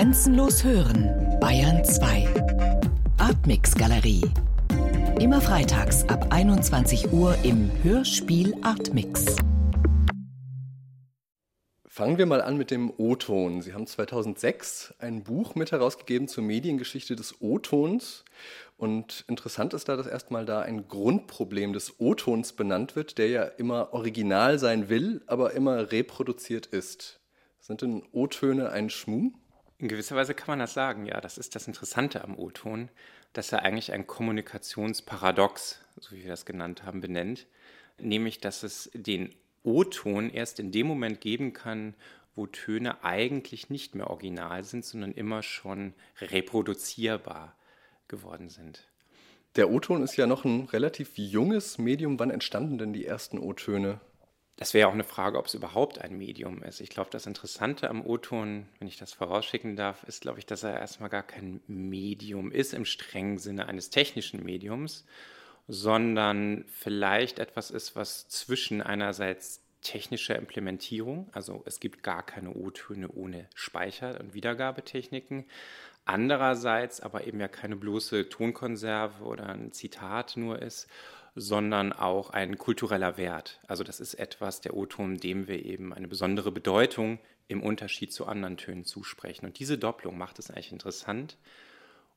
Grenzenlos hören, Bayern 2. Artmix Galerie. Immer freitags ab 21 Uhr im Hörspiel Artmix. Fangen wir mal an mit dem O-Ton. Sie haben 2006 ein Buch mit herausgegeben zur Mediengeschichte des O-Tons. Und interessant ist da, dass erstmal da ein Grundproblem des O-Tons benannt wird, der ja immer original sein will, aber immer reproduziert ist. Sind denn O-Töne ein Schmuh? In gewisser Weise kann man das sagen, ja. Das ist das Interessante am O-Ton, dass er eigentlich ein Kommunikationsparadox, so wie wir das genannt haben, benennt. Nämlich, dass es den O-Ton erst in dem Moment geben kann, wo Töne eigentlich nicht mehr original sind, sondern immer schon reproduzierbar geworden sind. Der O-Ton ist ja noch ein relativ junges Medium. Wann entstanden denn die ersten O-Töne? Das wäre auch eine Frage, ob es überhaupt ein Medium ist. Ich glaube, das Interessante am O-Ton, wenn ich das vorausschicken darf, ist, glaube ich, dass er erstmal gar kein Medium ist im strengen Sinne eines technischen Mediums, sondern vielleicht etwas ist, was zwischen einerseits technischer Implementierung, also es gibt gar keine O-Töne ohne Speicher- und Wiedergabetechniken, andererseits aber eben ja keine bloße Tonkonserve oder ein Zitat nur ist, sondern auch ein kultureller Wert. Also das ist etwas, der O-Ton, dem wir eben eine besondere Bedeutung im Unterschied zu anderen Tönen zusprechen. Und diese Doppelung macht es eigentlich interessant.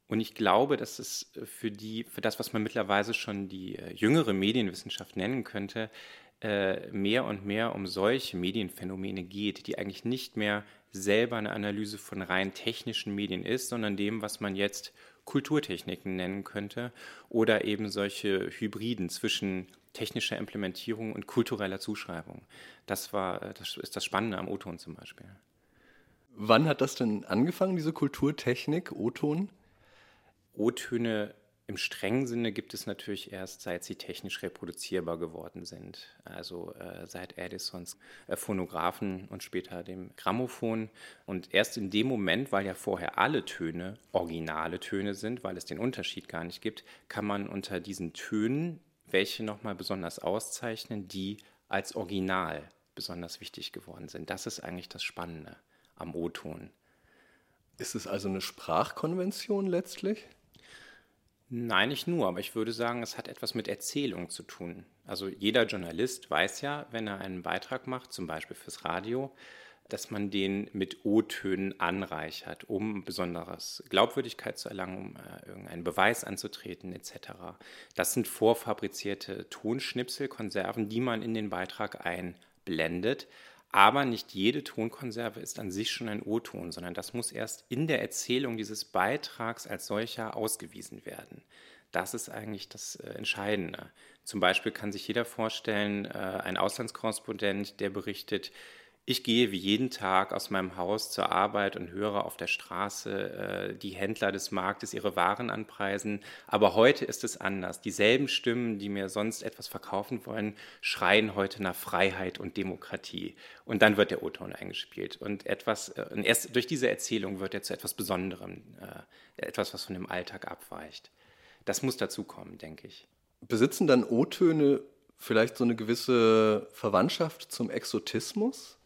Und ich glaube, dass es für, die, für das, was man mittlerweile schon die äh, jüngere Medienwissenschaft nennen könnte, äh, mehr und mehr um solche Medienphänomene geht, die eigentlich nicht mehr selber eine Analyse von rein technischen Medien ist, sondern dem, was man jetzt Kulturtechniken nennen könnte oder eben solche Hybriden zwischen technischer Implementierung und kultureller Zuschreibung. Das war, das ist das Spannende am O-Ton zum Beispiel. Wann hat das denn angefangen, diese Kulturtechnik, O-Ton? O-Töne im strengen Sinne gibt es natürlich erst, seit sie technisch reproduzierbar geworden sind. Also äh, seit Edisons äh, Phonographen und später dem Grammophon. Und erst in dem Moment, weil ja vorher alle Töne originale Töne sind, weil es den Unterschied gar nicht gibt, kann man unter diesen Tönen welche nochmal besonders auszeichnen, die als Original besonders wichtig geworden sind. Das ist eigentlich das Spannende am O-Ton. Ist es also eine Sprachkonvention letztlich? Nein, nicht nur, aber ich würde sagen, es hat etwas mit Erzählung zu tun. Also jeder Journalist weiß ja, wenn er einen Beitrag macht, zum Beispiel fürs Radio, dass man den mit O-Tönen anreichert, um besonderes Glaubwürdigkeit zu erlangen, um äh, irgendeinen Beweis anzutreten etc. Das sind vorfabrizierte Tonschnipsel, Konserven, die man in den Beitrag einblendet. Aber nicht jede Tonkonserve ist an sich schon ein O-Ton, sondern das muss erst in der Erzählung dieses Beitrags als solcher ausgewiesen werden. Das ist eigentlich das äh, Entscheidende. Zum Beispiel kann sich jeder vorstellen, äh, ein Auslandskorrespondent, der berichtet, ich gehe wie jeden Tag aus meinem Haus zur Arbeit und höre auf der Straße äh, die Händler des Marktes ihre Waren anpreisen. Aber heute ist es anders. Dieselben Stimmen, die mir sonst etwas verkaufen wollen, schreien heute nach Freiheit und Demokratie. Und dann wird der O-Ton eingespielt. Und etwas, äh, und erst durch diese Erzählung wird er zu etwas Besonderem, äh, etwas, was von dem Alltag abweicht. Das muss dazukommen, denke ich. Besitzen dann O-Töne vielleicht so eine gewisse Verwandtschaft zum Exotismus?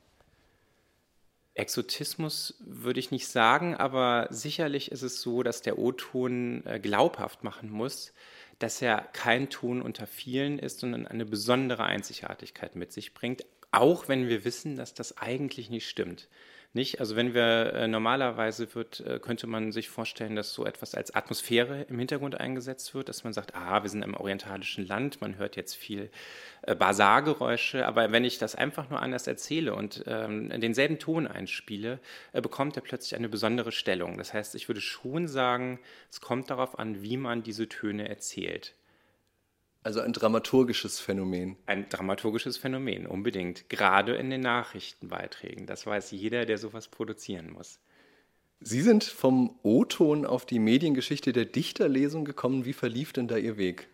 Exotismus würde ich nicht sagen, aber sicherlich ist es so, dass der O-Ton äh, glaubhaft machen muss, dass er kein Ton unter vielen ist, sondern eine besondere Einzigartigkeit mit sich bringt, auch wenn wir wissen, dass das eigentlich nicht stimmt nicht. Also wenn wir äh, normalerweise wird, äh, könnte man sich vorstellen, dass so etwas als Atmosphäre im Hintergrund eingesetzt wird, dass man sagt, ah, wir sind im orientalischen Land, man hört jetzt viel äh, Basargeräusche, aber wenn ich das einfach nur anders erzähle und ähm, denselben Ton einspiele, bekommt er plötzlich eine besondere Stellung. Das heißt, ich würde schon sagen, es kommt darauf an, wie man diese Töne erzählt. Also ein dramaturgisches Phänomen. Ein dramaturgisches Phänomen, unbedingt. Gerade in den Nachrichtenbeiträgen. Das weiß jeder, der sowas produzieren muss. Sie sind vom O-Ton auf die Mediengeschichte der Dichterlesung gekommen. Wie verlief denn da Ihr Weg?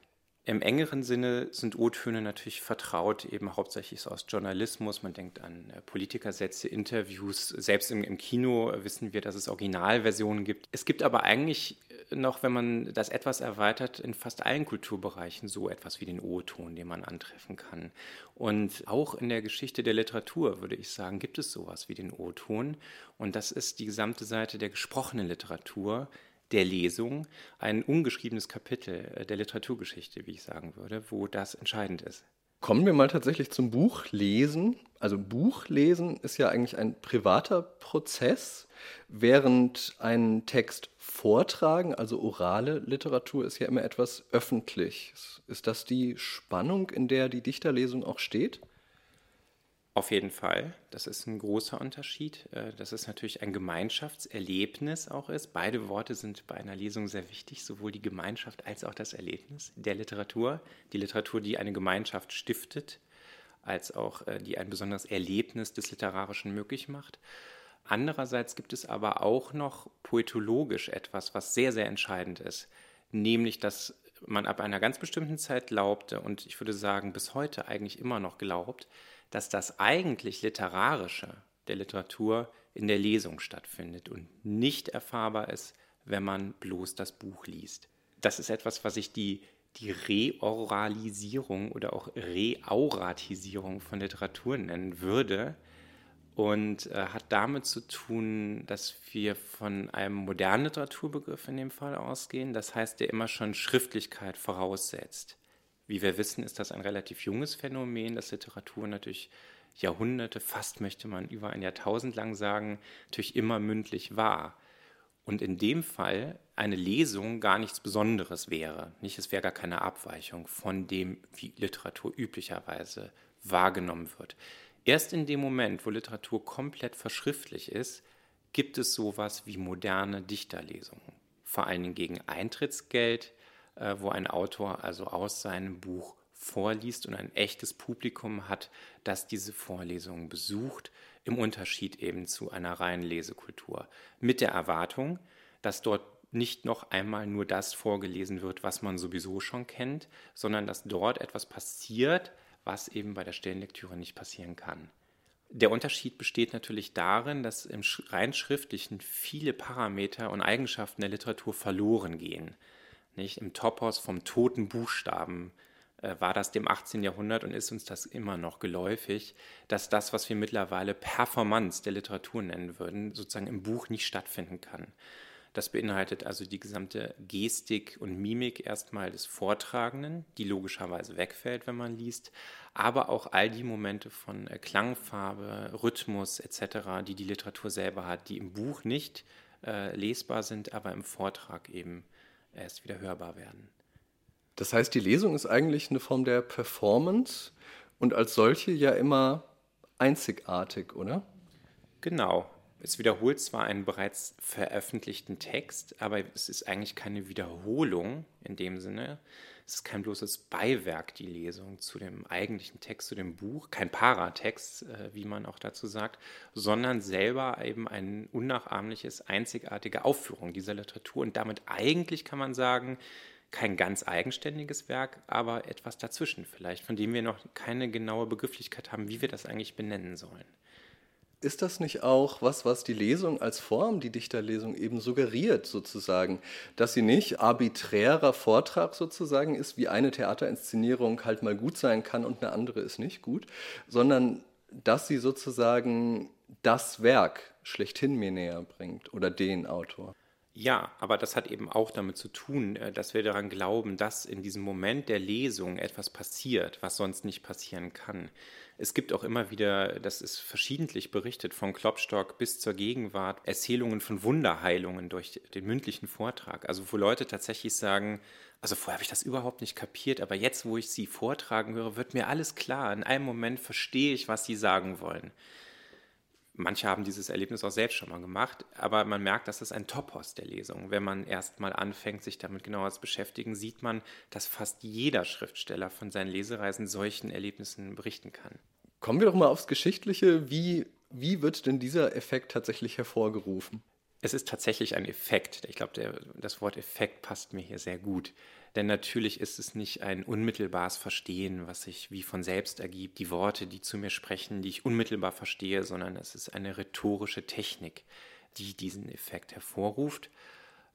Im engeren Sinne sind O-Töne natürlich vertraut, eben hauptsächlich aus Journalismus. Man denkt an äh, Politikersätze, Interviews. Selbst im, im, Kino wissen wir, dass es Originalversionen gibt. Es gibt aber eigentlich noch, wenn man das etwas erweitert, in fast allen Kulturbereichen so etwas wie den O-Ton, den man antreffen kann. Und auch in der Geschichte der Literatur, würde ich sagen, gibt es sowas wie den O-Ton. Und das ist die gesamte Seite der gesprochenen Literatur, der Lesung ein ungeschriebenes Kapitel äh, der Literaturgeschichte, wie ich sagen würde, wo das entscheidend ist. Kommen wir mal tatsächlich zum Buchlesen. Also Buchlesen ist ja eigentlich ein privater Prozess, während ein Text vortragen, also orale Literatur, ist ja immer etwas Öffentliches. Ist das die Spannung, in der die Dichterlesung auch steht? Auf jeden Fall. Das ist ein großer Unterschied. Äh, dass es natürlich ein Gemeinschaftserlebnis auch ist. Beide Worte sind bei einer Lesung sehr wichtig, sowohl die Gemeinschaft als auch das Erlebnis der Literatur. Die Literatur, die eine Gemeinschaft stiftet, als auch äh, die ein besonderes Erlebnis des Literarischen möglich macht. Andererseits gibt es aber auch noch poetologisch etwas, was sehr, sehr entscheidend ist, nämlich dass man ab einer ganz bestimmten Zeit glaubte und ich würde sagen bis heute eigentlich immer noch glaubt, dass das eigentlich Literarische der Literatur in der Lesung stattfindet und nicht erfahrbar ist, wenn man bloß das Buch liest. Das ist etwas, was ich die, die Reoralisierung oder auch Reauratisierung von Literatur nennen würde und äh, hat damit zu tun, dass wir von einem modernen Literaturbegriff in dem Fall ausgehen, das heißt, der immer schon Schriftlichkeit voraussetzt. Wie wir wissen, ist das ein relativ junges Phänomen, dass Literatur natürlich Jahrhunderte, fast möchte man über ein Jahrtausend lang sagen, natürlich immer mündlich war. Und in dem Fall eine Lesung gar nichts Besonderes wäre. Nicht, es wäre gar keine Abweichung von dem, wie Literatur üblicherweise wahrgenommen wird. Erst in dem Moment, wo Literatur komplett verschriftlich ist, gibt es sowas wie moderne Dichterlesungen. Vor allen Dingen gegen Eintrittsgeld, äh, wo ein Autor also aus seinem Buch vorliest und ein echtes Publikum hat, das diese Vorlesungen besucht, im Unterschied eben zu einer reinen Lesekultur. Mit der Erwartung, dass dort nicht noch einmal nur das vorgelesen wird, was man sowieso schon kennt, sondern dass dort etwas passiert, was eben bei der Stellenlektüre nicht passieren kann. Der Unterschied besteht natürlich darin, dass im rein schriftlichen viele Parameter und Eigenschaften der Literatur verloren gehen nicht? Im Topos vom toten Buchstaben äh, war das dem 18. Jahrhundert und ist uns das immer noch geläufig, dass das, was wir mittlerweile Performance der Literatur nennen würden, sozusagen im Buch nicht stattfinden kann. Das beinhaltet also die gesamte Gestik und Mimik erstmal des Vortragenden, die logischerweise wegfällt, wenn man liest, aber auch all die Momente von äh, Klangfarbe, Rhythmus etc., die die Literatur selber hat, die im Buch nicht äh, lesbar sind, aber im Vortrag eben erst wieder hörbar werden. Das heißt, die Lesung ist eigentlich eine Form der Performance und als solche ja immer einzigartig, oder? Genau. Es wiederholt zwar einen bereits veröffentlichten Text, aber es ist eigentlich keine Wiederholung in dem Sinne, es ist kein bloßes Beiwerk, die Lesung zu dem eigentlichen Text, zu dem Buch, kein Paratext, äh, wie man auch dazu sagt, sondern selber eben eine unnachahmliches, einzigartige Aufführung dieser Literatur und damit eigentlich kann man sagen, kein ganz eigenständiges Werk, aber etwas dazwischen vielleicht, von dem wir noch keine genaue Begrifflichkeit haben, wie wir das eigentlich benennen sollen. Ist das nicht auch was, was die Lesung als Form, die Dichterlesung eben suggeriert, sozusagen? Dass sie nicht arbiträrer Vortrag sozusagen ist, wie eine Theaterinszenierung halt mal gut sein kann und eine andere ist nicht gut, sondern dass sie sozusagen das Werk schlechthin mir näher bringt oder den Autor. Ja, aber das hat eben auch damit zu tun, äh, dass wir daran glauben, dass in diesem Moment der Lesung etwas passiert, was sonst nicht passieren kann. Es gibt auch immer wieder, das ist verschiedentlich berichtet, von Klopstock bis zur Gegenwart, Erzählungen von Wunderheilungen durch den mündlichen Vortrag. Also wo Leute tatsächlich sagen, also vorher habe ich das überhaupt nicht kapiert, aber jetzt, wo ich sie vortragen höre, wird mir alles klar. In einem Moment verstehe ich, was sie sagen wollen. Manche haben dieses Erlebnis auch selbst schon mal gemacht, aber man merkt, dass es ein Topos der Lesung. Wenn man erst mal anfängt, sich damit genauer zu beschäftigen, sieht man, dass fast jeder Schriftsteller von seinen Lesereisen solchen Erlebnissen berichten kann. Kommen wir doch mal aufs Geschichtliche. Wie, wie wird denn dieser Effekt tatsächlich hervorgerufen? Es ist tatsächlich ein Effekt. Ich glaube, das Wort Effekt passt mir hier sehr gut. Denn natürlich ist es nicht ein unmittelbares Verstehen, was sich wie von selbst ergibt, die Worte, die zu mir sprechen, die ich unmittelbar verstehe, sondern es ist eine rhetorische Technik, die diesen Effekt hervorruft.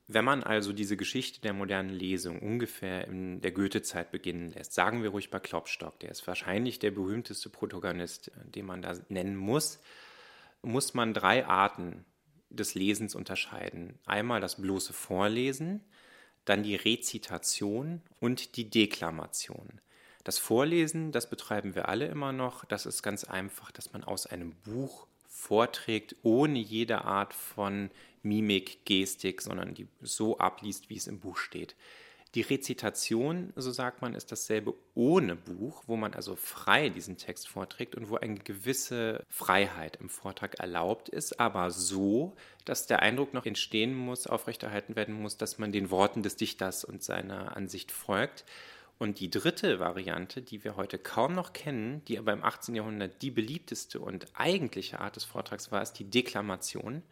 Wenn man also diese Geschichte der modernen Lesung ungefähr in der Goethe-Zeit beginnen lässt, sagen wir ruhig bei Klopstock, der ist wahrscheinlich der berühmteste Protagonist, den man da nennen muss, muss man drei Arten des Lesens unterscheiden. Einmal das bloße Vorlesen, dann die Rezitation und die Deklamation. Das Vorlesen, das betreiben wir alle immer noch. Das ist ganz einfach, dass man aus einem Buch vorträgt, ohne jede Art von Mimik, Gestik, sondern die so abliest, wie es im Buch steht. Die Rezitation, so sagt man, ist dasselbe ohne Buch, wo man also frei diesen Text vorträgt und wo eine gewisse Freiheit im Vortrag erlaubt ist, aber so, dass der Eindruck noch entstehen muss, aufrechterhalten werden muss, dass man den Worten des Dichters und seiner Ansicht folgt. Und die dritte Variante, die wir heute kaum noch kennen, die aber im 18. Jahrhundert die beliebteste und eigentliche Art des Vortrags war, ist die Deklamation.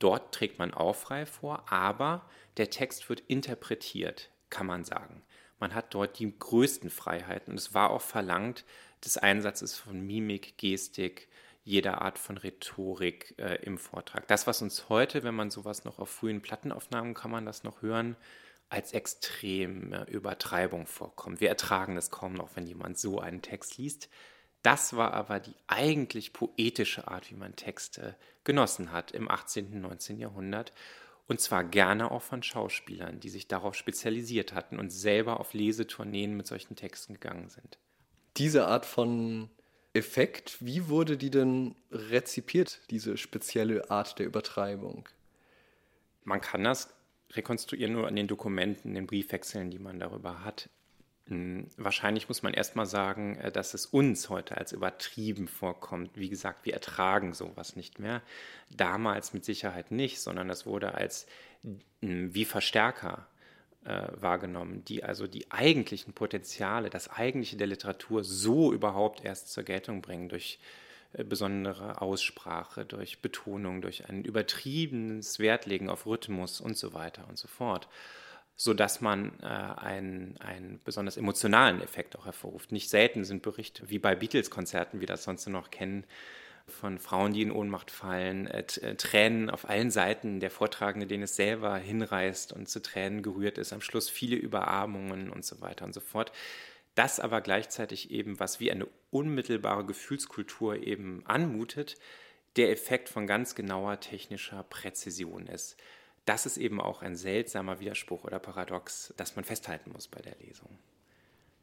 Dort trägt man auch frei vor, aber der Text wird interpretiert, kann man sagen. Man hat dort die größten Freiheiten und es war auch verlangt des Einsatzes von Mimik, Gestik, jeder Art von Rhetorik äh, im Vortrag. Das, was uns heute, wenn man sowas noch auf frühen Plattenaufnahmen kann man das noch hören, als extreme Übertreibung vorkommt. Wir ertragen es kaum noch, wenn jemand so einen Text liest. Das war aber die eigentlich poetische Art, wie man Texte genossen hat im 18. und 19. Jahrhundert. Und zwar gerne auch von Schauspielern, die sich darauf spezialisiert hatten und selber auf Lesetourneen mit solchen Texten gegangen sind. Diese Art von Effekt, wie wurde die denn rezipiert, diese spezielle Art der Übertreibung? Man kann das rekonstruieren nur an den Dokumenten, den Briefwechseln, die man darüber hat. Hm, wahrscheinlich muss man erstmal sagen, äh, dass es uns heute als übertrieben vorkommt. Wie gesagt, wir ertragen sowas nicht mehr. Damals mit Sicherheit nicht, sondern das wurde als hm, wie Verstärker äh, wahrgenommen, die also die eigentlichen Potenziale, das Eigentliche der Literatur so überhaupt erst zur Geltung bringen durch äh, besondere Aussprache, durch Betonung, durch ein übertriebenes Wertlegen auf Rhythmus und so weiter und so fort sodass man äh, einen, einen besonders emotionalen Effekt auch hervorruft. Nicht selten sind Berichte, wie bei Beatles-Konzerten, wie das sonst noch kennen, von Frauen, die in Ohnmacht fallen, äh, äh, Tränen auf allen Seiten, der Vortragende, den es selber hinreißt und zu Tränen gerührt ist, am Schluss viele Überarmungen und so weiter und so fort. Das aber gleichzeitig eben, was wie eine unmittelbare Gefühlskultur eben anmutet, der Effekt von ganz genauer technischer Präzision ist das ist eben auch ein seltsamer Widerspruch oder Paradox, das man festhalten muss bei der Lesung.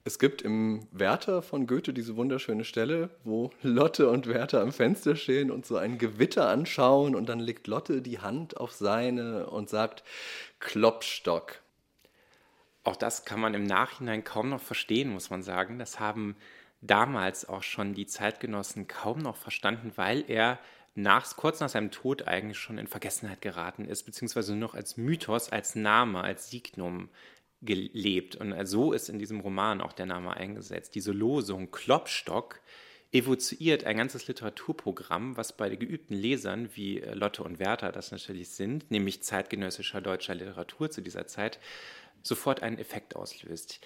Es gibt im Werther von Goethe diese wunderschöne Stelle, wo Lotte und Werther am Fenster stehen und so ein Gewitter anschauen und dann legt Lotte die Hand auf seine und sagt Klopstock. Auch das kann man im Nachhinein kaum noch verstehen, muss man sagen. Das haben damals auch schon die Zeitgenossen kaum noch verstanden, weil er nach, kurz nach seinem Tod eigentlich schon in Vergessenheit geraten ist, beziehungsweise nur noch als Mythos, als Name, als Signum gelebt. Und so ist in diesem Roman auch der Name eingesetzt. Diese Losung Klopstock evoziert ein ganzes Literaturprogramm, was bei geübten Lesern wie äh, Lotte und Werther das natürlich sind, nämlich zeitgenössischer deutscher Literatur zu dieser Zeit, sofort einen Effekt auslöst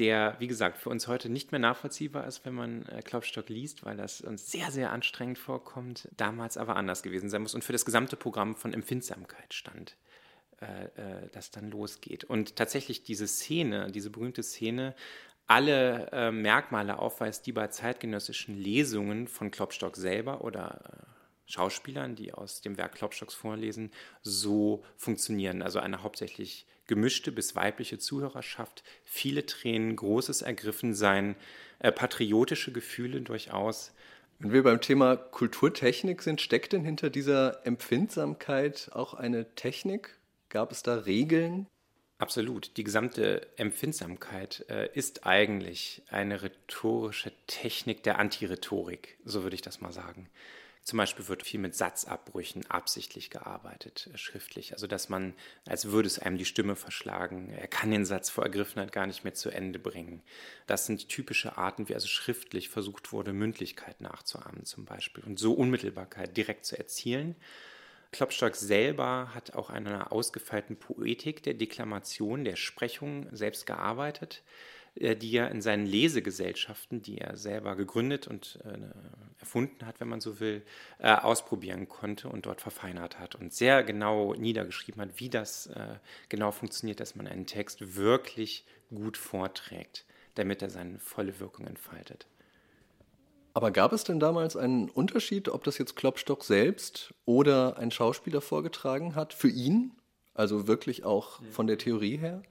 der, wie gesagt, für uns heute nicht mehr nachvollziehbar ist, wenn man äh, Klopstock liest, weil das uns sehr, sehr anstrengend vorkommt, damals aber anders gewesen sein muss und für das gesamte Programm von Empfindsamkeit stand, äh, äh, das dann losgeht. Und tatsächlich diese Szene, diese berühmte Szene, alle äh, Merkmale aufweist, die bei zeitgenössischen Lesungen von Klopstock selber oder äh, Schauspielern, die aus dem Werk Klopstocks vorlesen, so funktionieren. Also eine hauptsächlich gemischte bis weibliche Zuhörerschaft, viele Tränen, großes Ergriffensein, äh, patriotische Gefühle durchaus. Wenn wir beim Thema Kulturtechnik sind, steckt denn hinter dieser Empfindsamkeit auch eine Technik? Gab es da Regeln? Absolut. Die gesamte Empfindsamkeit äh, ist eigentlich eine rhetorische Technik der Antirhetorik, so würde ich das mal sagen. Zum Beispiel wird viel mit Satzabbrüchen absichtlich gearbeitet, äh, schriftlich. Also, dass man, als würde es einem die Stimme verschlagen, er kann den Satz vor Ergriffenheit gar nicht mehr zu Ende bringen. Das sind typische Arten, wie also schriftlich versucht wurde, Mündlichkeit nachzuahmen, zum Beispiel. Und so Unmittelbarkeit direkt zu erzielen. Klopstock selber hat auch an einer ausgefeilten Poetik der Deklamation, der Sprechung selbst gearbeitet, die er in seinen Lesegesellschaften, die er selber gegründet und äh, erfunden hat, wenn man so will, äh, ausprobieren konnte und dort verfeinert hat und sehr genau niedergeschrieben hat, wie das genau funktioniert, dass man einen Text wirklich gut vorträgt, damit er seine volle Wirkung entfaltet. Aber gab es denn damals einen Unterschied, ob das jetzt Klopstock selbst oder ein Schauspieler vorgetragen hat, für ihn? Also wirklich auch von der Theorie her?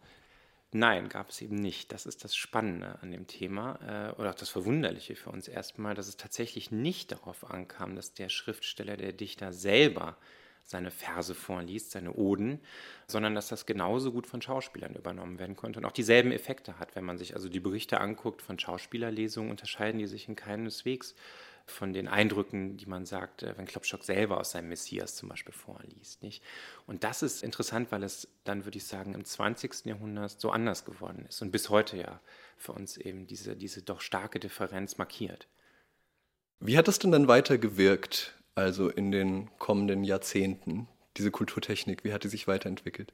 Nein, gab es eben nicht. Das ist das Spannende an dem Thema äh, oder auch das Verwunderliche für uns erstmal, dass es tatsächlich nicht darauf ankam, dass der Schriftsteller, der Dichter selber seine Verse vorliest, seine Oden, sondern dass das genauso gut von Schauspielern übernommen werden konnte und auch dieselben Effekte hat. Wenn man sich also die Berichte anguckt von Schauspielerlesungen, unterscheiden die sich in keineswegs von den Eindrücken, die man sagt, äh, wenn Klopstock selber aus seinem Messias zum Beispiel vorliest. Nicht? Und das ist interessant, weil es dann, würde ich sagen, im 20. Jahrhundert so anders geworden ist und bis heute ja für uns eben diese, diese doch starke Differenz markiert. Wie hat das denn dann weiter gewirkt, also in den kommenden Jahrzehnten, diese Kulturtechnik? Wie hat die sich weiterentwickelt?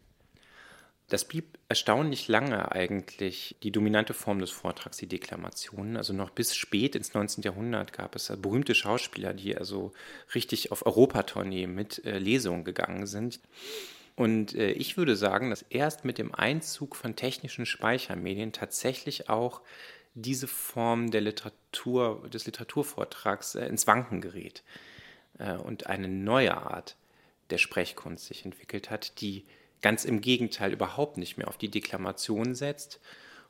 Das blieb erstaunlich lange eigentlich die dominante Form des Vortrags, die Deklamation. Also noch bis spät ins 19. Jahrhundert gab es berühmte Schauspieler, die also richtig auf Europatournee mit äh, Lesungen gegangen sind. Und äh, ich würde sagen, dass erst mit dem Einzug von technischen Speichermedien tatsächlich auch diese Form der Literatur, des Literaturvortrags äh, ins Wanken gerät äh, und eine neue Art der Sprechkunst sich entwickelt hat, die ganz im Gegenteil überhaupt nicht mehr auf die Deklamation setzt,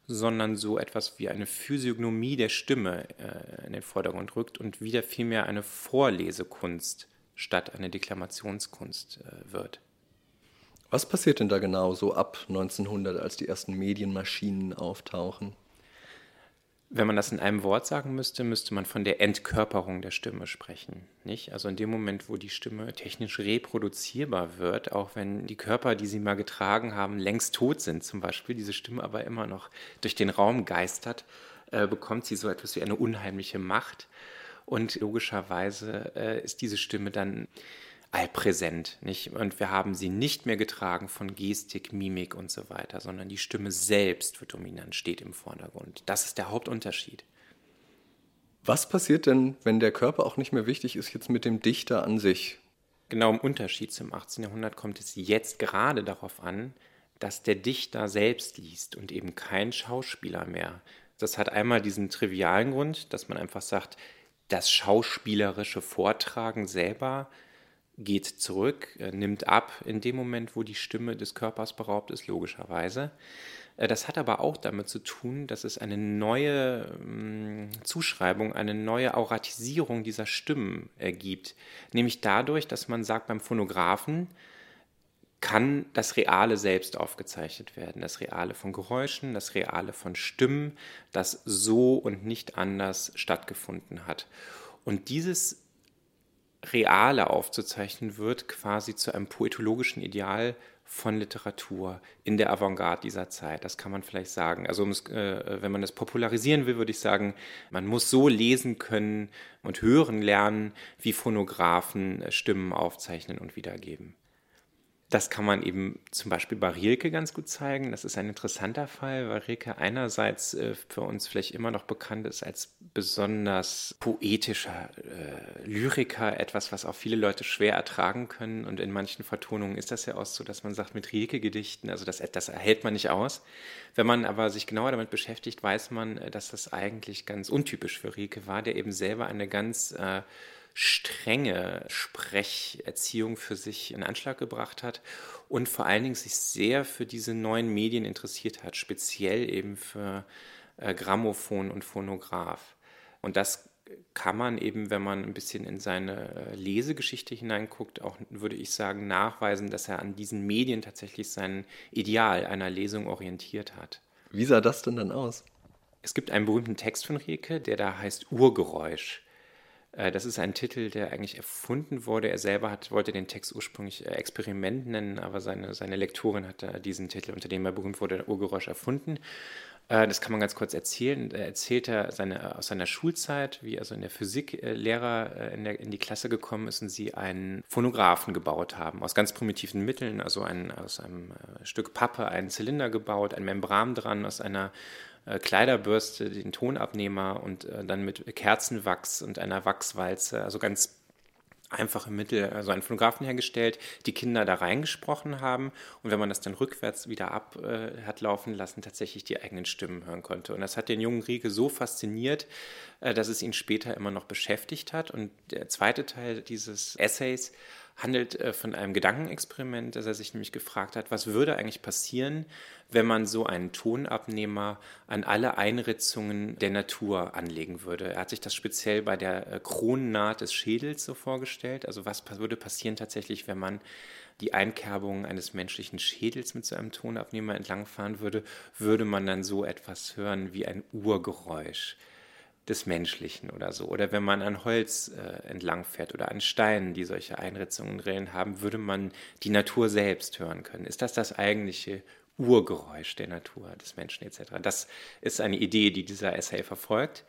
sondern so etwas wie eine Physiognomie der Stimme äh, in den Vordergrund rückt und wieder vielmehr eine Vorlesekunst statt eine Deklamationskunst äh, wird. Was passiert denn da genau so ab 1900, als die ersten Medienmaschinen auftauchen? Wenn man das in einem Wort sagen müsste, müsste man von der Entkörperung der Stimme sprechen. Nicht? Also in dem Moment, wo die Stimme technisch reproduzierbar wird, auch wenn die Körper, die sie mal getragen haben, längst tot sind, zum Beispiel, diese Stimme aber immer noch durch den Raum geistert, äh, bekommt sie so etwas wie eine unheimliche Macht. Und logischerweise äh, ist diese Stimme dann allpräsent. Nicht? Und wir haben sie nicht mehr getragen von Gestik, Mimik und so weiter, sondern die Stimme selbst wird dominant, steht im Vordergrund. Das ist der Hauptunterschied. Was passiert denn, wenn der Körper auch nicht mehr wichtig ist, jetzt mit dem Dichter an sich? Genau im Unterschied zum 18. Jahrhundert kommt es jetzt gerade darauf an, dass der Dichter selbst liest und eben kein Schauspieler mehr. Das hat einmal diesen trivialen Grund, dass man einfach sagt, das schauspielerische Vortragen selber geht zurück, nimmt ab in dem Moment, wo die Stimme des Körpers beraubt ist, logischerweise. Äh, das hat aber auch damit zu tun, dass es eine neue mm, Zuschreibung, eine neue Auratisierung dieser Stimmen ergibt. Nämlich dadurch, dass man sagt, beim Phonographen kann das Reale selbst aufgezeichnet werden. Das Reale von Geräuschen, das Reale von Stimmen, das so und nicht anders stattgefunden hat. Und dieses Reale aufzuzeichnen wird, quasi zu einem poetologischen Ideal von Literatur in der Avantgarde dieser Zeit. Das kann man vielleicht sagen. Also äh, wenn man das popularisieren will, würde ich sagen, man muss so lesen können und hören lernen, wie Phonographen äh, Stimmen aufzeichnen und wiedergeben. Das kann man eben zum Beispiel bei Rilke ganz gut zeigen. Das ist ein interessanter Fall, weil Rilke einerseits äh, für uns vielleicht immer noch bekannt ist als besonders poetischer äh, Lyriker, etwas, was auch viele Leute schwer ertragen können. Und in manchen Vertonungen ist das ja auch so, dass man sagt, mit Rilke-Gedichten, also das, das erhält man nicht aus. Wenn man aber sich genauer damit beschäftigt, weiß man, äh, dass das eigentlich ganz untypisch für Rilke war, der eben selber eine ganz äh, strenge Sprecherziehung für sich in Anschlag gebracht hat und vor allen Dingen sich sehr für diese neuen Medien interessiert hat, speziell eben für äh, Grammophon und Phonograph. Und das kann man eben, wenn man ein bisschen in seine äh, Lesegeschichte hineinguckt, auch, würde ich sagen, nachweisen, dass er an diesen Medien tatsächlich sein Ideal einer Lesung orientiert hat. Wie sah das denn dann aus? Es gibt einen berühmten Text von Rieke, der da heißt Urgeräusch. Äh, das ist ein Titel, der eigentlich erfunden wurde. Er selber hat, wollte den Text ursprünglich äh, Experiment nennen, aber seine, seine Lektorin hat diesen Titel, unter dem er berühmt wurde, Urgeräusch erfunden. Äh, das kann man ganz kurz erzählen. Er erzählt er seine, aus seiner Schulzeit, wie also in der Physiklehrer äh, in, der, in die Klasse gekommen ist und sie einen Phonographen gebaut haben, aus ganz primitiven Mitteln, also ein, aus einem äh, Stück Pappe einen Zylinder gebaut, ein Membran dran, aus einer Kleiderbürste den Tonabnehmer und dann mit Kerzenwachs und einer Wachswalze, also ganz einfache Mittel, also einen Phonographen hergestellt, die Kinder da reingesprochen haben und wenn man das dann rückwärts wieder ab äh, hat laufen lassen, tatsächlich die eigenen Stimmen hören konnte. Und das hat den jungen Rieke so fasziniert, äh, dass es ihn später immer noch beschäftigt hat. Und der zweite Teil dieses Essays handelt äh, von einem Gedankenexperiment, dass er sich nämlich gefragt hat, was würde eigentlich passieren, wenn man so einen Tonabnehmer an alle Einritzungen der Natur anlegen würde. Er hat sich das speziell bei der äh, Kronennaht des Schädels so vorgestellt. Also was würde passieren tatsächlich, wenn man die Einkerbung eines menschlichen Schädels mit so einem Tonabnehmer entlangfahren würde, würde man dann so etwas hören wie ein Urgeräusch des Menschlichen oder so. Oder wenn man an Holz äh, entlangfährt oder an Steinen, die solche Einritzungen drin haben, würde man die Natur selbst hören können. Ist das das eigentliche Urgeräusch der Natur, des Menschen etc.? Das ist eine Idee, die dieser Essay verfolgt.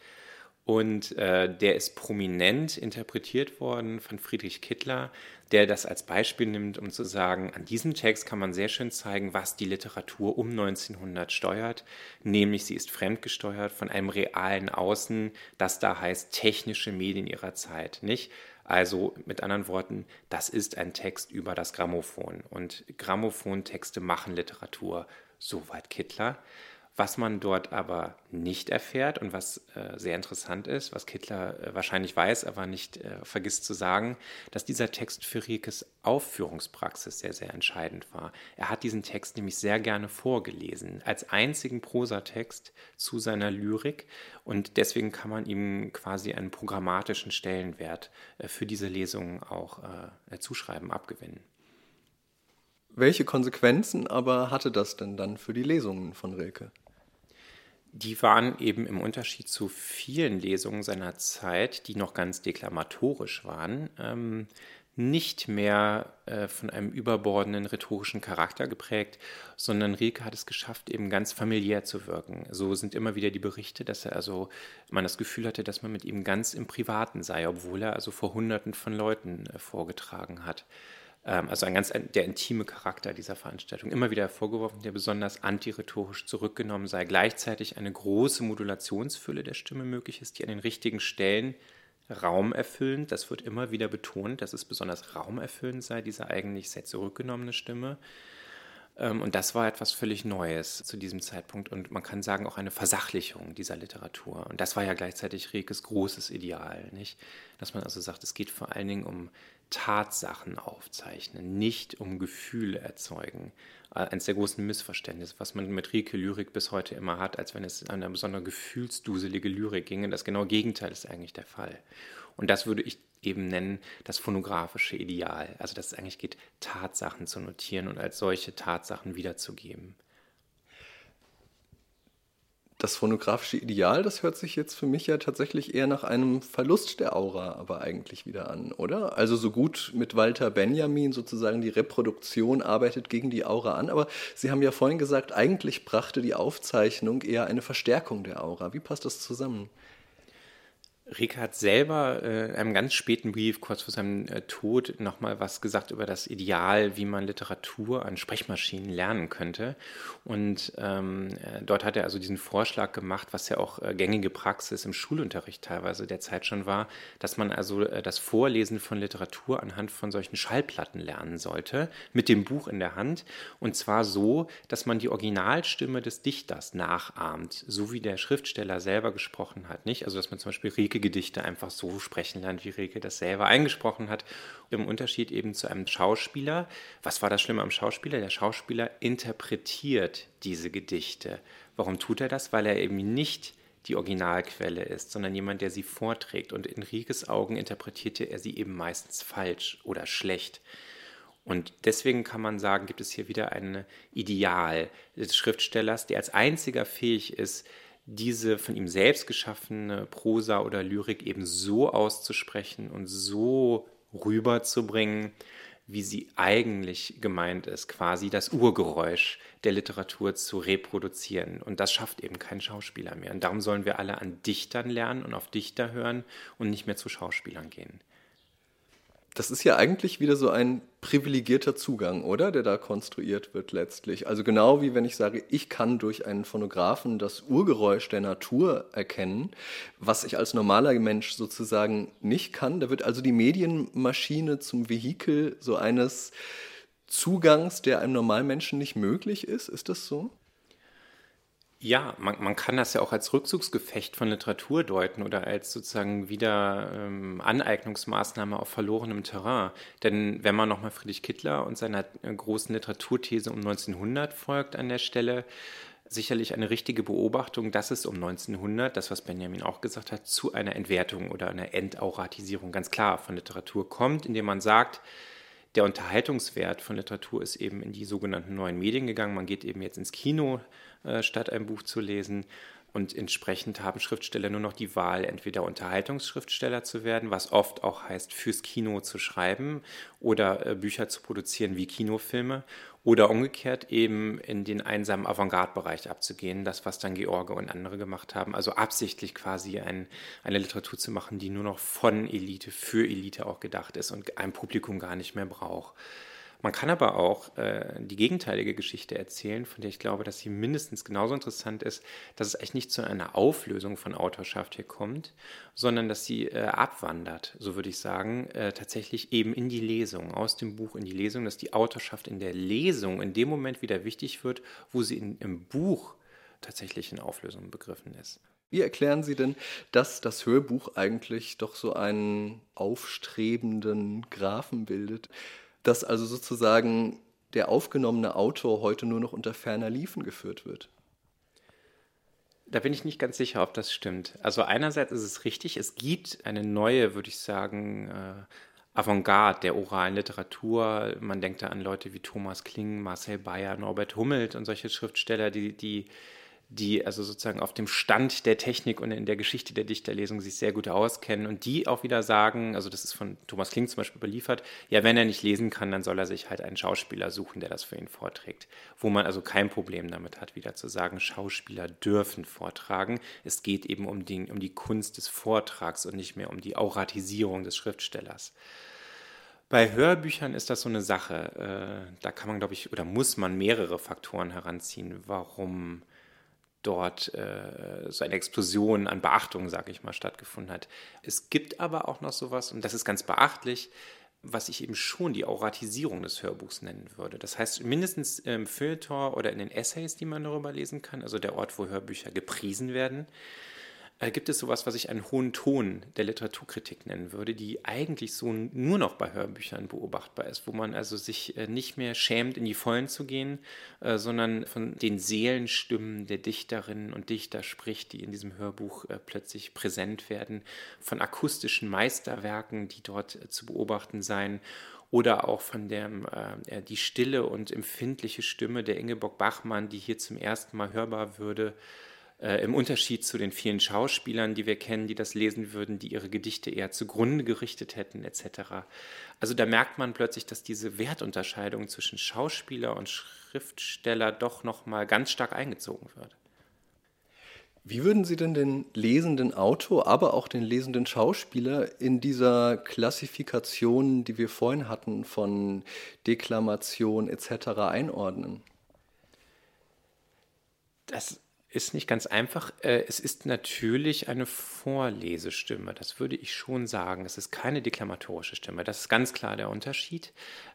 Und äh, der ist prominent interpretiert worden von Friedrich Kittler, der das als Beispiel nimmt, um zu sagen, an diesem Text kann man sehr schön zeigen, was die Literatur um 1900 steuert, nämlich sie ist fremdgesteuert von einem realen Außen, das da heißt technische Medien ihrer Zeit, nicht? Also mit anderen Worten, das ist ein Text über das Grammophon und Grammophontexte machen Literatur, soweit Kittler. Was man dort aber nicht erfährt und was äh, sehr interessant ist, was Kittler äh, wahrscheinlich weiß, aber nicht äh, vergisst zu sagen, dass dieser Text für Riekes Aufführungspraxis sehr, sehr entscheidend war. Er hat diesen Text nämlich sehr gerne vorgelesen, als einzigen Prosatext zu seiner Lyrik und deswegen kann man ihm quasi einen programmatischen Stellenwert äh, für diese Lesungen auch äh, zuschreiben, abgewinnen. Welche Konsequenzen aber hatte das denn dann für die Lesungen von Rilke? Die waren eben im Unterschied zu vielen Lesungen seiner Zeit, die noch ganz deklamatorisch waren, ähm, nicht mehr äh, von einem überbordenden rhetorischen Charakter geprägt, sondern Rilke hat es geschafft, eben ganz familiär zu wirken. So sind immer wieder die Berichte, dass er also man das Gefühl hatte, dass man mit ihm ganz im Privaten sei, obwohl er also vor Hunderten von Leuten äh, vorgetragen hat. Ähm, also ein ganz der intime Charakter dieser Veranstaltung, immer wieder hervorgeworfen, der besonders antirhetorisch zurückgenommen sei. Gleichzeitig eine große Modulationsfülle der Stimme möglich ist, die an den richtigen Stellen raumerfüllend, das wird immer wieder betont, dass es besonders raumerfüllend sei, diese eigentlich sehr zurückgenommene Stimme. Ähm, und das war etwas völlig Neues zu diesem Zeitpunkt und man kann sagen auch eine Versachlichung dieser Literatur. Und das war ja gleichzeitig Riekes großes Ideal, nicht? Dass man also sagt, es geht vor allen Dingen um Tatsachen aufzeichnen, nicht um Gefühle erzeugen. Äh, eines der großen Missverständnisse, was man mit Rieke Lyrik bis heute immer hat, als wenn es um eine besonders gefühlsduselige Lyrik ginge. Das genaue Gegenteil ist eigentlich der Fall. Und das würde ich eben nennen das phonographische Ideal. Also dass es eigentlich geht, Tatsachen zu notieren und als solche Tatsachen wiederzugeben. Das phonographische Ideal, das hört sich jetzt für mich ja tatsächlich eher nach einem Verlust der Aura aber eigentlich wieder an, oder? Also so gut mit Walter Benjamin sozusagen die Reproduktion arbeitet gegen die Aura an, aber Sie haben ja vorhin gesagt, eigentlich brachte die Aufzeichnung eher eine Verstärkung der Aura. Wie passt das zusammen? Rick hat selber äh, in einem ganz späten Brief, kurz vor seinem äh, Tod, nochmal was gesagt über das Ideal, wie man Literatur an Sprechmaschinen lernen könnte. Und ähm, äh, dort hat er also diesen Vorschlag gemacht, was ja auch äh, gängige Praxis im Schulunterricht teilweise der Zeit schon war, dass man also äh, das Vorlesen von Literatur anhand von solchen Schallplatten lernen sollte, mit dem Buch in der Hand. Und zwar so, dass man die Originalstimme des Dichters nachahmt, so wie der Schriftsteller selber gesprochen hat. Nicht? Also dass man zum Beispiel Rieke Rilke-Gedichte einfach so sprechen lernt, wie Rilke das selber eingesprochen hat. Im Unterschied eben zu einem Schauspieler. Was war das Schlimme am Schauspieler? Der Schauspieler interpretiert diese Gedichte. Warum tut er das? Weil er eben nicht die Originalquelle ist, sondern jemand, der sie vorträgt. Und in Rikes Augen interpretierte er sie eben meistens falsch oder schlecht. Und deswegen kann man sagen, gibt es hier wieder ein Ideal des Schriftstellers, der als einziger fähig ist, diese von ihm selbst geschaffene Prosa oder Lyrik eben so auszusprechen und so rüberzubringen, wie sie eigentlich gemeint ist, quasi das Urgeräusch der Literatur zu reproduzieren. Und das schafft eben kein Schauspieler mehr. Und darum sollen wir alle an Dichtern lernen und auf Dichter hören und nicht mehr zu Schauspielern gehen. Das ist ja eigentlich wieder so ein privilegierter Zugang, oder? Der da konstruiert wird letztlich. Also genau wie wenn ich sage, ich kann durch einen Phonographen das Urgeräusch der Natur erkennen, was ich als normaler Mensch sozusagen nicht kann. Da wird also die Medienmaschine zum Vehikel so eines Zugangs, der einem Normalmenschen nicht möglich ist. Ist das so? Ja, man, man, kann das ja auch als Rückzugsgefecht von Literatur deuten oder als sozusagen wieder ähm, Aneignungsmaßnahme auf verlorenem Terrain. Denn wenn man nochmal Friedrich Kittler und seiner äh, großen Literaturthese um 1900 folgt an der Stelle, sicherlich eine richtige Beobachtung, dass es um 1900, das was Benjamin auch gesagt hat, zu einer Entwertung oder einer Endauratisierung ganz klar von Literatur kommt, indem man sagt, der Unterhaltungswert von Literatur ist eben in die sogenannten neuen Medien gegangen. Man geht eben jetzt ins Kino, äh, statt ein Buch zu lesen. Und entsprechend haben Schriftsteller nur noch die Wahl, entweder Unterhaltungsschriftsteller zu werden, was oft auch heißt, fürs Kino zu schreiben oder äh, Bücher zu produzieren wie Kinofilme, oder umgekehrt eben in den einsamen Avantgarde-Bereich abzugehen, das, was dann George und andere gemacht haben. Also absichtlich quasi ein, eine Literatur zu machen, die nur noch von Elite für Elite auch gedacht ist und ein Publikum gar nicht mehr braucht. Man kann aber auch äh, die gegenteilige Geschichte erzählen, von der ich glaube, dass sie mindestens genauso interessant ist, dass es eigentlich nicht zu einer Auflösung von Autorschaft hier kommt, sondern dass sie äh, abwandert, so würde ich sagen, äh, tatsächlich eben in die Lesung, aus dem Buch in die Lesung, dass die Autorschaft in der Lesung in dem Moment wieder wichtig wird, wo sie in, im Buch tatsächlich in Auflösung begriffen ist. Wie erklären Sie denn, dass das Hörbuch eigentlich doch so einen aufstrebenden Graphen bildet? Dass also sozusagen der aufgenommene Autor heute nur noch unter ferner Liefen geführt wird. Da bin ich nicht ganz sicher, ob das stimmt. Also einerseits ist es richtig, es gibt eine neue, würde ich sagen, äh, Avantgarde der oralen Literatur. Man denkt da an Leute wie Thomas Kling, Marcel Bayer, Norbert Hummelt und solche Schriftsteller, die, die die also sozusagen auf dem Stand der Technik und in der Geschichte der Dichterlesung sich sehr gut auskennen und die auch wieder sagen, also das ist von Thomas Kling zum Beispiel überliefert, ja, wenn er nicht lesen kann, dann soll er sich halt einen Schauspieler suchen, der das für ihn vorträgt. Wo man also kein Problem damit hat, wieder zu sagen, Schauspieler dürfen vortragen. Es geht eben um die, um die Kunst des Vortrags und nicht mehr um die Auratisierung des Schriftstellers. Bei Hörbüchern ist das so eine Sache. Äh, da kann man, glaube ich, oder muss man mehrere Faktoren heranziehen, warum dort äh, so eine Explosion an Beachtung, sage ich mal, stattgefunden hat. Es gibt aber auch noch sowas, und das ist ganz beachtlich, was ich eben schon die Auratisierung des Hörbuchs nennen würde. Das heißt, mindestens im Feuilleton oder in den Essays, die man darüber lesen kann, also der Ort, wo Hörbücher gepriesen werden, äh, gibt es sowas, was ich einen hohen Ton der Literaturkritik nennen würde, die eigentlich so nur noch bei Hörbüchern beobachtbar ist, wo man also sich äh, nicht mehr schämt, in die Vollen zu gehen, äh, sondern von den Seelenstimmen der Dichterinnen und Dichter spricht, die in diesem Hörbuch plötzlich präsent werden, von akustischen Meisterwerken, die dort zu beobachten seien oder auch von der äh, die stille und empfindliche Stimme der Ingeborg Bachmann, die hier zum ersten Mal hörbar würde, äh, Im Unterschied zu den vielen Schauspielern, die wir kennen, die das lesen würden, die ihre Gedichte eher zugrunde gerichtet hätten, etc. Also da merkt man plötzlich, dass diese Wertunterscheidung zwischen Schauspieler und Schriftsteller doch nochmal ganz stark eingezogen wird. Wie würden Sie denn den lesenden Autor, aber auch den lesenden Schauspieler in dieser Klassifikation, die wir vorhin hatten, von Deklamation etc. einordnen? Das ist nicht ganz einfach. Äh, es ist natürlich eine Vorlesestimme, das würde ich schon sagen. Es ist keine deklamatorische Stimme, das ist ganz klar der Unterschied.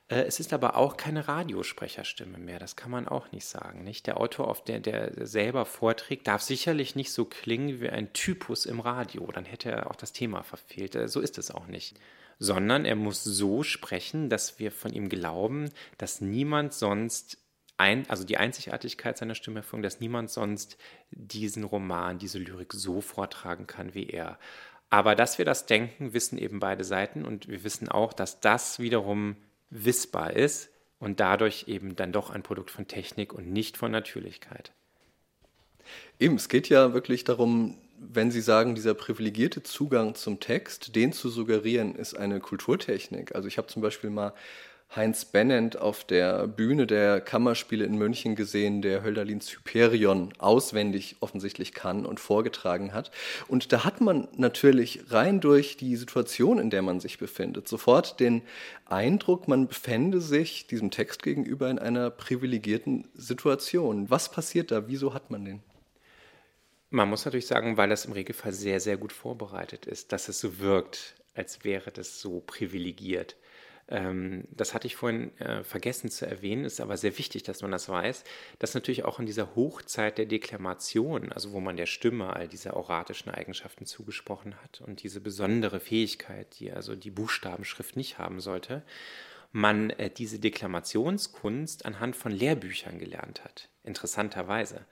Äh, es ist aber auch keine Radiosprecherstimme mehr, das kann man auch nicht sagen. Nicht? Der Autor, auf der, der selber vorträgt, darf sicherlich nicht so klingen wie ein Typus im Radio, dann hätte er auch das Thema verfehlt. Äh, so ist es auch nicht sondern er muss so sprechen, dass wir von ihm glauben, dass niemand sonst ein, also die Einzigartigkeit seiner Stimmerführung, dass niemand sonst diesen Roman, diese Lyrik so vortragen kann wie er. Aber dass wir das denken, wissen eben beide Seiten und wir wissen auch, dass das wiederum wissbar ist und dadurch eben dann doch ein Produkt von Technik und nicht von Natürlichkeit. Eben, es geht ja wirklich darum, wenn Sie sagen, dieser privilegierte Zugang zum Text, den zu suggerieren, ist eine Kulturtechnik. Also ich habe zum Beispiel mal Heinz Bennent auf der Bühne der Kammerspiele in München gesehen, der Hölderlins Hyperion auswendig offensichtlich kann und vorgetragen hat. Und da hat man natürlich rein durch die Situation, in der man sich befindet, sofort den Eindruck, man befände sich diesem Text gegenüber in einer privilegierten Situation. Was passiert da? Wieso hat man den? Man muss natürlich sagen, weil das im Regelfall sehr, sehr gut vorbereitet ist, dass es so wirkt, als wäre das so privilegiert. Ähm, das hatte ich vorhin äh, vergessen zu erwähnen, ist aber sehr wichtig, dass man das weiß, dass natürlich auch in dieser Hochzeit der Deklamation, also wo man der Stimme all diese oratischen Eigenschaften zugesprochen hat und diese besondere Fähigkeit, die also die Buchstabenschrift nicht haben sollte, man äh, diese Deklamationskunst anhand von Lehrbüchern gelernt hat, interessanterweise.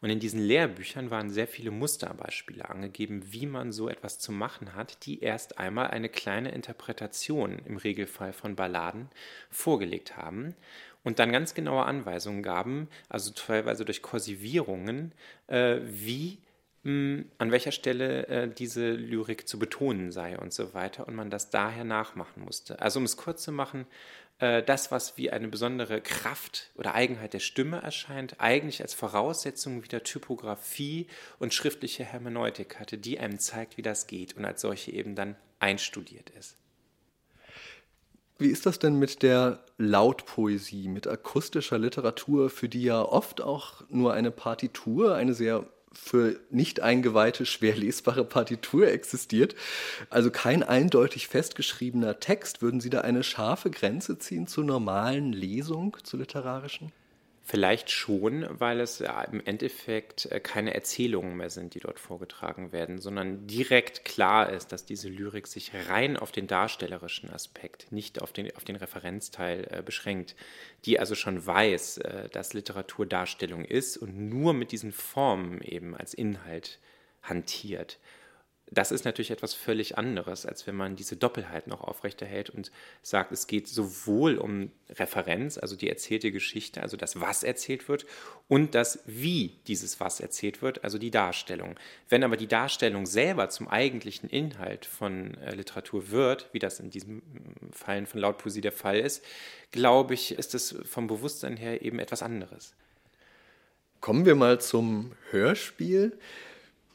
Und in diesen Lehrbüchern waren sehr viele Musterbeispiele angegeben, wie man so etwas zu machen hat, die erst einmal eine kleine Interpretation im Regelfall von Balladen vorgelegt haben und dann ganz genaue Anweisungen gaben, also teilweise durch Kursivierungen, äh, wie hm, an welcher Stelle äh, diese Lyrik zu betonen sei und so weiter und man das daher nachmachen musste. Also um es kurz zu machen, das, was wie eine besondere Kraft oder Eigenheit der Stimme erscheint, eigentlich als Voraussetzung wieder Typografie und schriftliche Hermeneutik hatte, die einem zeigt, wie das geht und als solche eben dann einstudiert ist. Wie ist das denn mit der Lautpoesie, mit akustischer Literatur, für die ja oft auch nur eine Partitur, eine sehr für nicht eingeweihte schwer lesbare Partitur existiert, also kein eindeutig festgeschriebener Text, würden Sie da eine scharfe Grenze ziehen zur normalen Lesung, zur literarischen? Vielleicht schon, weil es im Endeffekt äh, keine Erzählungen mehr sind, die dort vorgetragen werden, sondern direkt klar ist, dass diese Lyrik sich rein auf den darstellerischen Aspekt, nicht auf den, auf den Referenzteil äh, beschränkt, die also schon weiß, äh, dass Literatur Darstellung ist und nur mit diesen Formen eben als Inhalt hantiert das ist natürlich etwas völlig anderes, als wenn man diese Doppelheit noch aufrechterhält und sagt, es geht sowohl um Referenz, also die erzählte Geschichte, also das, was erzählt wird, und das, wie dieses was erzählt wird, also die Darstellung. Wenn aber die Darstellung selber zum eigentlichen Inhalt von äh, Literatur wird, wie das in diesem Fallen von Lautpoesie der Fall ist, glaube ich, ist es vom Bewusstsein her eben etwas anderes. Kommen wir mal zum Hörspiel.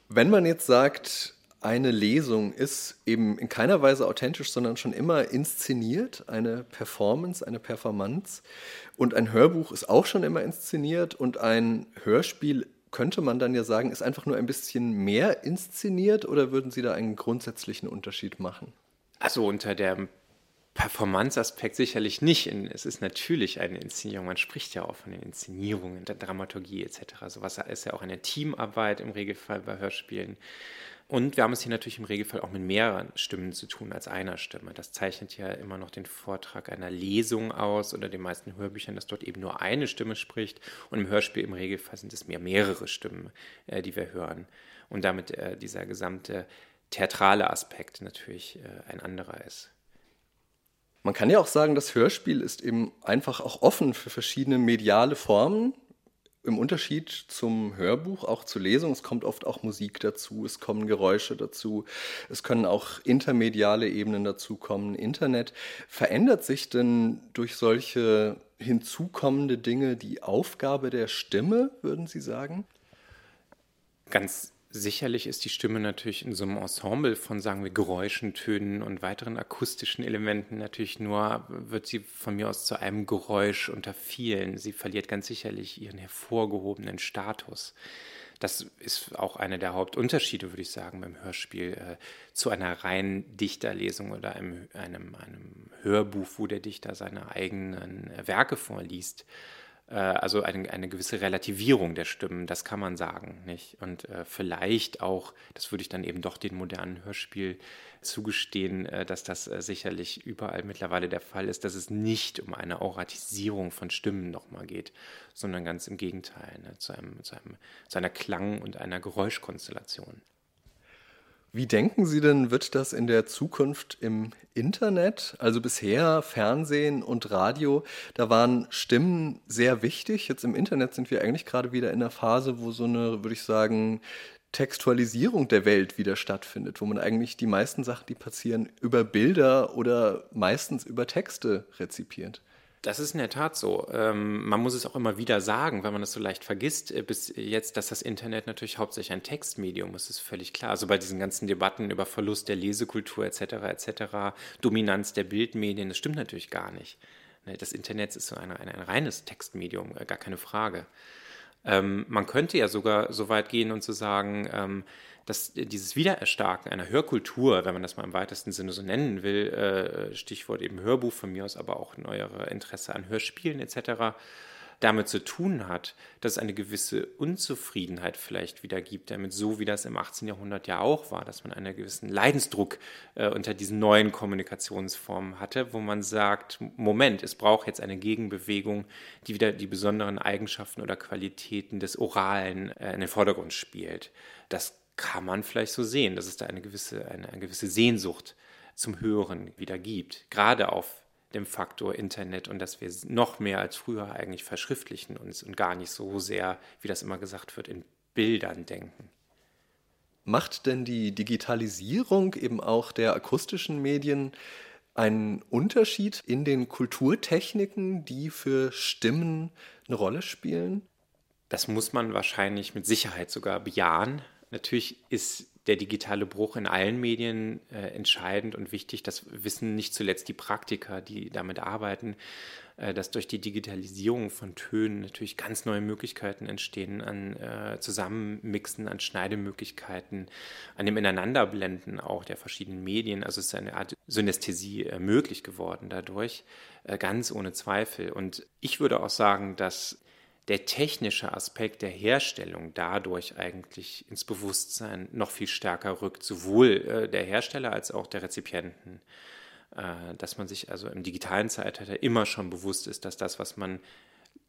Wenn man jetzt sagt, eine Lesung ist eben in keiner Weise authentisch, sondern schon immer inszeniert, eine Performance, eine Performance. Und ein Hörbuch ist auch schon immer inszeniert und ein Hörspiel könnte man dann ja sagen, ist einfach nur ein bisschen mehr inszeniert oder würden Sie da einen grundsätzlichen Unterschied machen? Also unter dem Performance-Aspekt sicherlich nicht. Es ist natürlich eine Inszenierung. Man spricht ja auch von den Inszenierungen, der Dramaturgie etc. Sowas ist ja auch eine Teamarbeit im Regelfall bei Hörspielen. Und wir haben es hier natürlich im Regelfall auch mit mehreren Stimmen zu tun als einer Stimme. Das zeichnet ja immer noch den Vortrag einer Lesung aus oder den meisten Hörbüchern, dass dort eben nur eine Stimme spricht. Und im Hörspiel im Regelfall sind es mehr mehrere Stimmen, äh, die wir hören. Und damit äh, dieser gesamte theatrale Aspekt natürlich äh, ein anderer ist. Man kann ja auch sagen, das Hörspiel ist eben einfach auch offen für verschiedene mediale Formen im Unterschied zum Hörbuch, auch zur Lesung, es kommt oft auch Musik dazu, es kommen Geräusche dazu, es können auch intermediale Ebenen dazukommen, Internet. Verändert sich denn durch solche hinzukommende Dinge die Aufgabe der Stimme, würden Sie sagen? Ganz Sicherlich ist die Stimme natürlich in so einem Ensemble von, sagen wir, Geräuschen, Tönen und weiteren akustischen Elementen natürlich nur, wird sie von mir aus zu einem Geräusch unter vielen. Sie verliert ganz sicherlich ihren hervorgehobenen Status. Das ist auch einer der Hauptunterschiede, würde ich sagen, beim Hörspiel äh, zu einer reinen Dichterlesung oder einem, einem, einem Hörbuch, wo der Dichter seine eigenen Werke vorliest. Äh, also eine, eine gewisse Relativierung der Stimmen, das kann man sagen. Nicht? Und äh, vielleicht auch, das würde ich dann eben doch den modernen Hörspiel zugestehen, äh, dass das äh, sicherlich überall mittlerweile der Fall ist, dass es nicht um eine Auratisierung von Stimmen nochmal geht, sondern ganz im Gegenteil, ne? zu, einem, zu, einem, zu einer Klang- und einer Geräuschkonstellation. Wie denken Sie denn, wird das in der Zukunft im Internet, also bisher Fernsehen und Radio, da waren Stimmen sehr wichtig. Jetzt im Internet sind wir eigentlich gerade wieder in einer Phase, wo so eine, würde ich sagen, Textualisierung der Welt wieder stattfindet, wo man eigentlich die meisten Sachen, die passieren, über Bilder oder meistens über Texte rezipiert. Das ist in der Tat so. Ähm, man muss es auch immer wieder sagen, weil man das so leicht vergisst. Äh, bis jetzt, dass das Internet natürlich hauptsächlich ein Textmedium ist, ist völlig klar. Also bei diesen ganzen Debatten über Verlust der Lesekultur etc. etc., Dominanz der Bildmedien, das stimmt natürlich gar nicht. Ne, das Internet ist so ein, ein, ein reines Textmedium, äh, gar keine Frage. Ähm, man könnte ja sogar so weit gehen und zu sagen, ähm, dass dieses Wiedererstarken einer Hörkultur, wenn man das mal im weitesten Sinne so nennen will, äh, Stichwort eben Hörbuch von mir aus, aber auch neuere Interesse an Hörspielen etc., damit zu tun hat, dass es eine gewisse Unzufriedenheit vielleicht wieder gibt, damit so wie das im 18. Jahrhundert ja auch war, dass man einen gewissen Leidensdruck äh, unter diesen neuen Kommunikationsformen hatte, wo man sagt, Moment, es braucht jetzt eine Gegenbewegung, die wieder die besonderen Eigenschaften oder Qualitäten des Oralen äh, in den Vordergrund spielt. Das kann man vielleicht so sehen, dass es da eine gewisse, eine, eine gewisse Sehnsucht zum Hören wieder gibt, gerade auf dem Faktor Internet und dass wir noch mehr als früher eigentlich verschriftlichen uns und gar nicht so sehr, wie das immer gesagt wird, in Bildern denken. Macht denn die Digitalisierung eben auch der akustischen Medien einen Unterschied in den Kulturtechniken, die für Stimmen eine Rolle spielen? Das muss man wahrscheinlich mit Sicherheit sogar bejahen. Natürlich ist der digitale Bruch in allen Medien äh, entscheidend und wichtig. Das wissen nicht zuletzt die Praktiker, die damit arbeiten, äh, dass durch die Digitalisierung von Tönen natürlich ganz neue Möglichkeiten entstehen an äh, Zusammenmixen, an Schneidemöglichkeiten, an dem Ineinanderblenden auch der verschiedenen Medien. Also es ist eine Art Synästhesie äh, möglich geworden dadurch, äh, ganz ohne Zweifel. Und ich würde auch sagen, dass der technische Aspekt der Herstellung dadurch eigentlich ins Bewusstsein noch viel stärker rückt, sowohl äh, der Hersteller als auch der Rezipienten. Äh, dass man sich also im digitalen Zeitalter immer schon bewusst ist, dass das, was man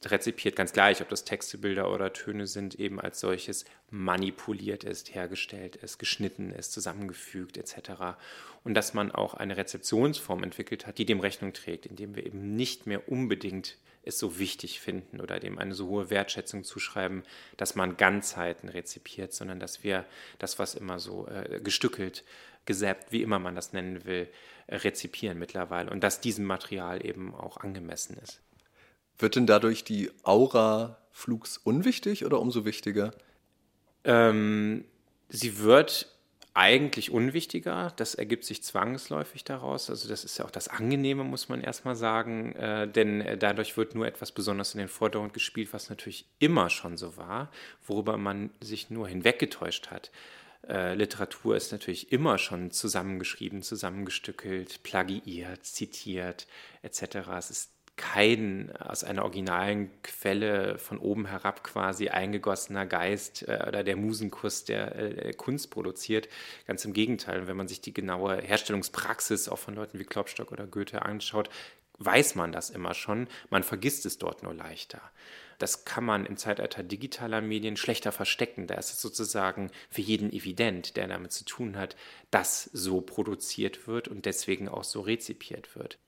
rezipiert, ganz gleich, ob das Texte, Bilder oder Töne sind, eben als solches manipuliert ist, hergestellt ist, geschnitten ist, zusammengefügt etc. Und dass man auch eine Rezeptionsform entwickelt hat, die dem Rechnung trägt, indem wir eben nicht mehr unbedingt es so wichtig finden oder dem eine so hohe Wertschätzung zuschreiben, dass man Ganzheiten rezipiert, sondern dass wir das, was immer so äh, gestückelt, gesäbt, wie immer man das nennen will, äh, rezipieren mittlerweile und dass diesem Material eben auch angemessen ist. Wird denn dadurch die Aura Flugs unwichtig oder umso wichtiger? Ähm, sie wird eigentlich unwichtiger. Das ergibt sich zwangsläufig daraus. Also das ist ja auch das Angenehme, muss man erstmal sagen, äh, denn äh, dadurch wird nur etwas besonders in den Vordergrund gespielt, was natürlich immer schon so war, worüber man sich nur hinweggetäuscht hat. Äh, Literatur ist natürlich immer schon zusammengeschrieben, zusammengestückelt, plagiiert, zitiert etc. Es ist kein aus einer originalen Quelle von oben herab quasi eingegossener Geist äh, oder der Musenkuss der äh, Kunst produziert. Ganz im Gegenteil, wenn man sich die genaue Herstellungspraxis auch von Leuten wie Klopstock oder Goethe anschaut, weiß man das immer schon, man vergisst es dort nur leichter. Das kann man im Zeitalter digitaler Medien schlechter verstecken. Da ist es sozusagen für jeden evident, der damit zu tun hat, dass so produziert wird und deswegen auch so rezipiert wird.